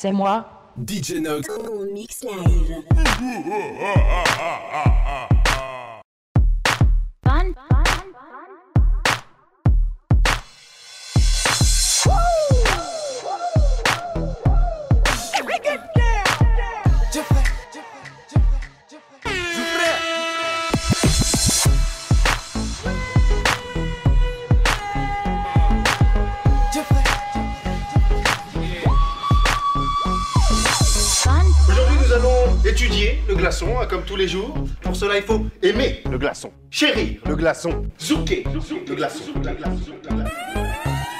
c'est moi. DJ Nog. mix live. le glaçon, hein, comme tous les jours. Pour cela, il faut aimer le glaçon, chérir le glaçon, zouker le glaçon.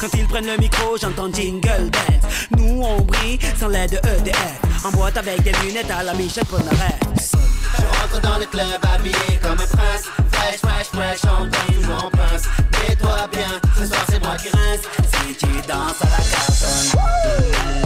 quand ils prennent le micro, j'entends jingle bells. Nous on brille sans l'aide de EDF. En boîte avec des lunettes à la Michel Polnareff. Je rentre dans le club habillé comme un prince. Fresh, fresh, fresh, on danse toujours en pince. Mets-toi bien, ce soir c'est moi qui rince. Si tu danses à la cartonne,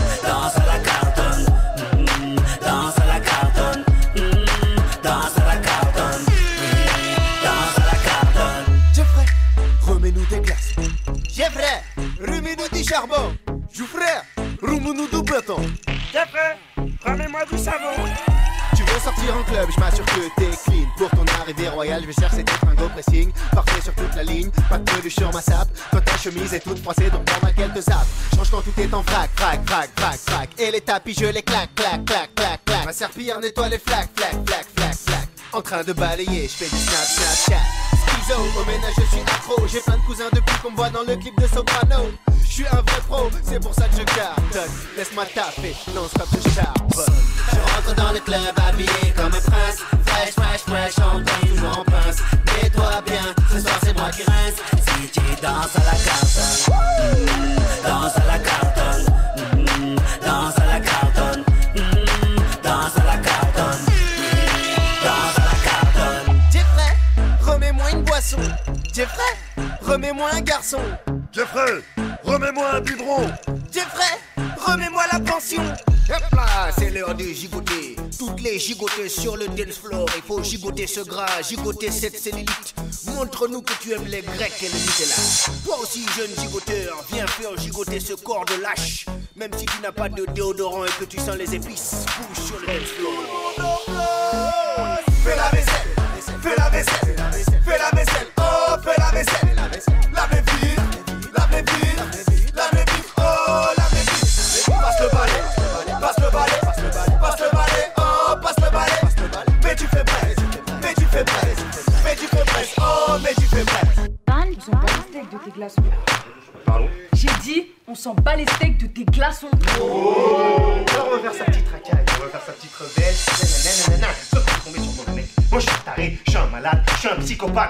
remets-nous du béton. Jeffrey, remets-moi du savon. Tu veux sortir en club, je m'assure que t'es clean. Pour ton arrivée royale, je vais chercher un go pressing. Parfait sur toute la ligne, pas de peluche sur ma sape. Quand ta chemise est toute froissée, donc dans ma te zappe. Change quand tout est en frac, frac, frac, frac, frac. Et les tapis, je les claque, claque, claque, claque, claque. Ma serpillère nettoie les flaques, flaques, flaques, flaques, flaques. En train de balayer, je fais du snap, snap, chat. Au ménage, je suis accro. J'ai plein de cousins depuis qu'on me voit dans le clip de Soprano. Je suis un vrai pro, c'est pour ça que je cartonne. Laisse-moi taper, non stop je charbonne. Je rentre dans le club habillé comme un prince. Fresh, fresh, fresh, on danse toujours en pince. Mets-toi bien, ce soir c'est moi qui rince. Si tu danses à la cartonne, danse à la cartonne, boisson. Jeffrey, remets-moi un garçon. Jeffrey, remets-moi un biberon. Jeffrey, remets-moi la pension. Hop là, c'est l'heure de gigoter. Toutes les gigoteuses sur le dance floor. Il faut gigoter ce gras, gigoter cette cellulite. Montre-nous que tu aimes les grecs et le Nutella. Toi aussi, jeune gigoteur, viens faire gigoter ce corps de lâche. Même si tu n'as pas de déodorant et que tu sens les épices, bouge sur le dance floor. Fais la s'en bat les steaks de tes glaçons. Oh On va faire sa petite racaille, on va faire sa petite rebelle. Nanana, sauf que tomber sur mon mec. Moi je suis un taré, je suis un malade, je suis un psychopathe.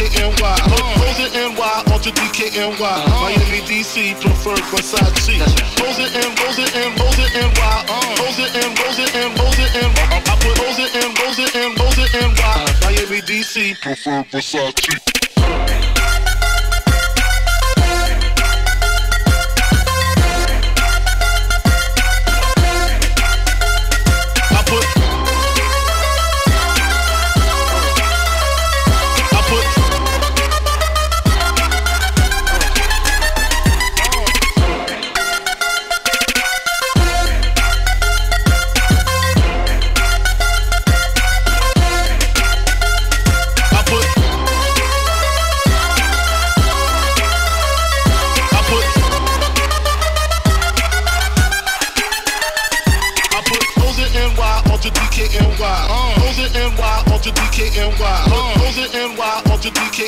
DKNY. Rosa NY, Ultra DKNY. Uh-huh. Miami DC, preferred Versace. Rosa and Rosa and Rosa NY. Rosa and Rosa and Rosa NY. I put Rosa and Rosa and Rosa NY. Miami DC, preferred Versace.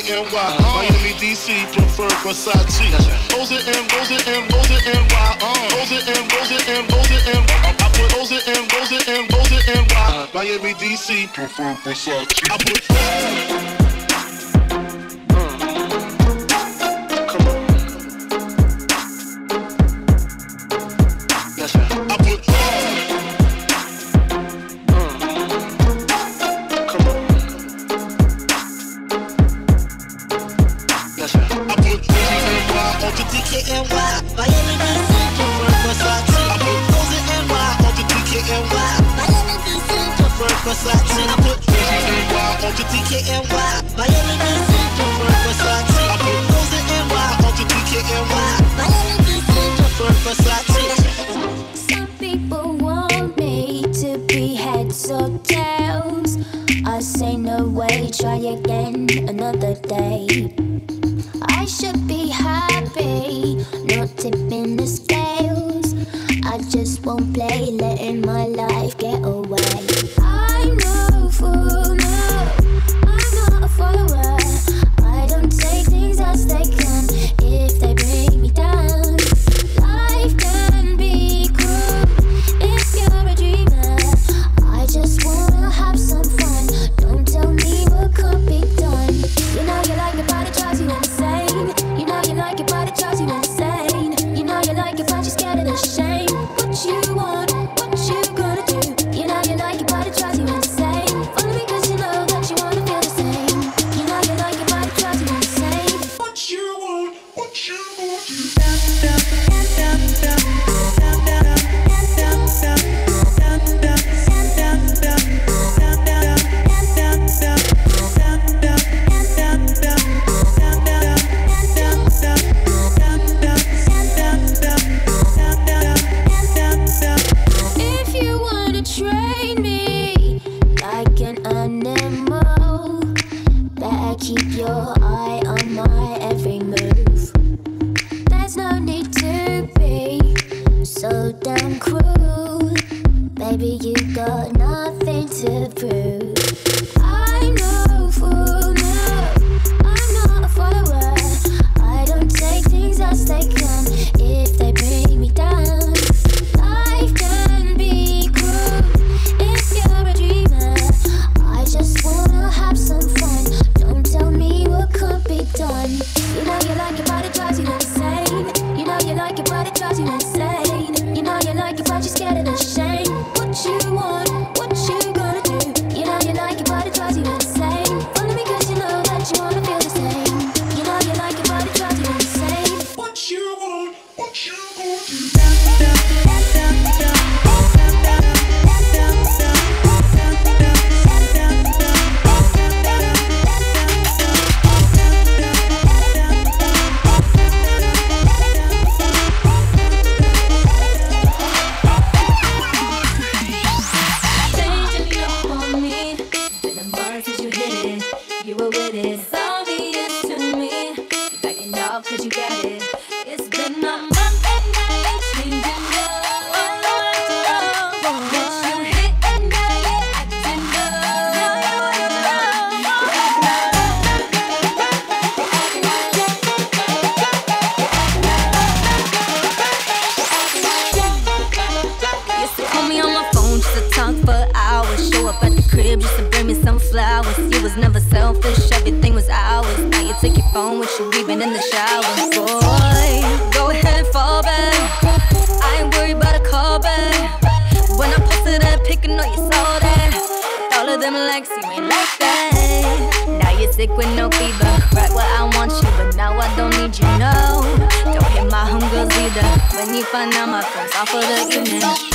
NY. Miami, DC, prefer Versace. Rosé and Rosé and Rosé and NY. Rosé and Rosé and Rosé and those I put Rosé and Rosé and Rosé and NY. Miami, DC, prefer Versace. I put. underneath my friends, all for the evening.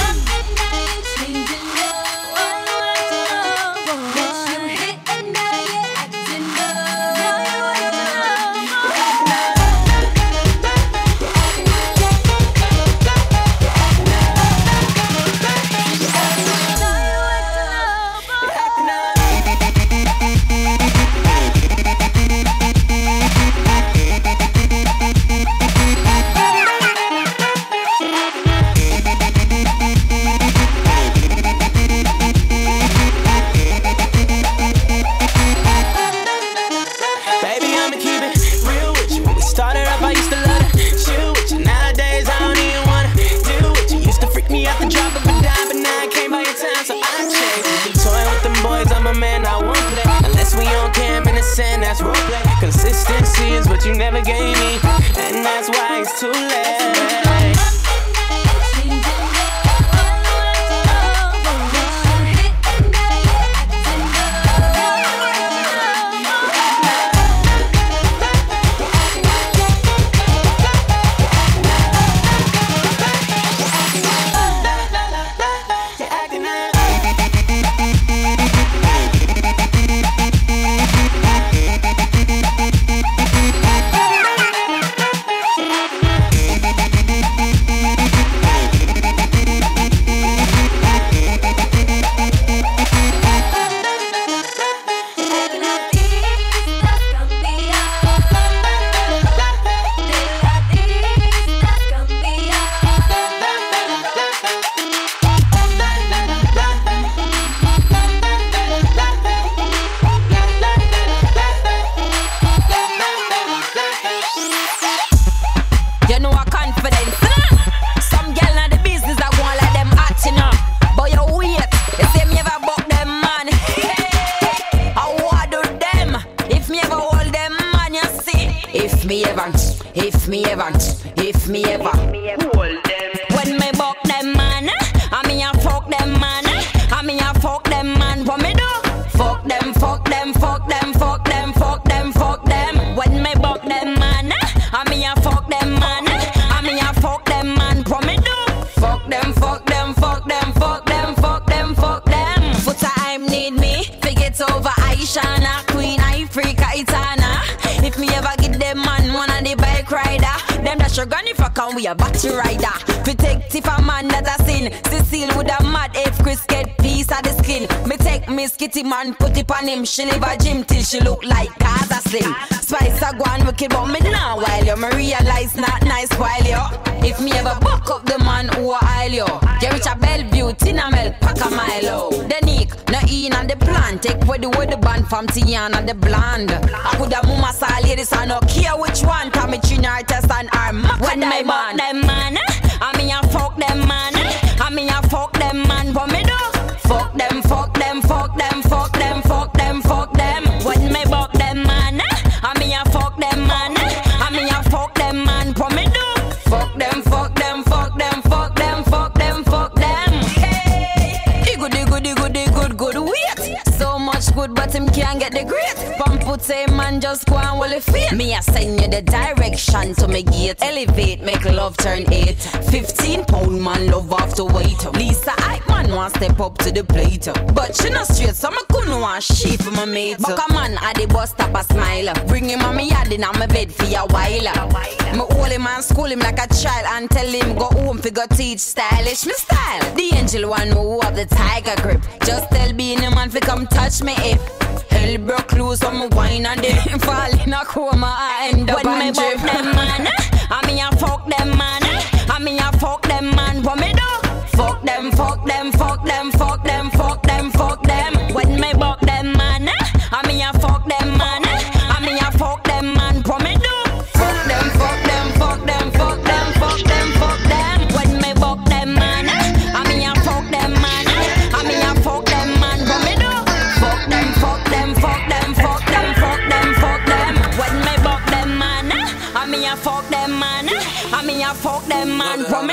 Me up the man who a aisle you. You reach a Bellevue, Tina Mel, pack a mile. Oh. The Nick, no in and the plan. Take with the with the band from Tiana the blonde. I could have mama saw ladies, I no care which one. Come me chin artist and her When me buck them man, I mean I fuck them man. I mean I fuck them man. What me do? Fuck them, fuck them, fuck them, but him can't get the great. Pump put say man just go and will it fit. Me I send you the direction to me gate. Elevate, make love turn eight. Fifteen pound man love off to wait. Lisa I man want step up to the plate. But she not straight, so me couldn't want she for my mate. But a man at the bus stop a smile. Bring him on me yard in my bed for a while. Me hold him and school him like a child and tell him go home fi go teach stylish me style. The angel one who have the tiger grip. Just tell being a man fi come touch me if. Hell broke loose on me wine and then fall in a coma. I end up when me buck them man. I mean I fuck them man. I mean I fuck them man. What me do? Fuck them, fuck them, fuck them, fuck them, fuck them, fuck them. them and run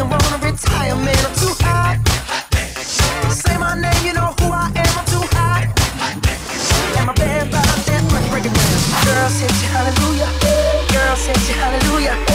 wanna retire, man. I'm too hot. Say my name, you know who I am. I'm too hot. And my band breaking down. Girl hallelujah. Girl hallelujah.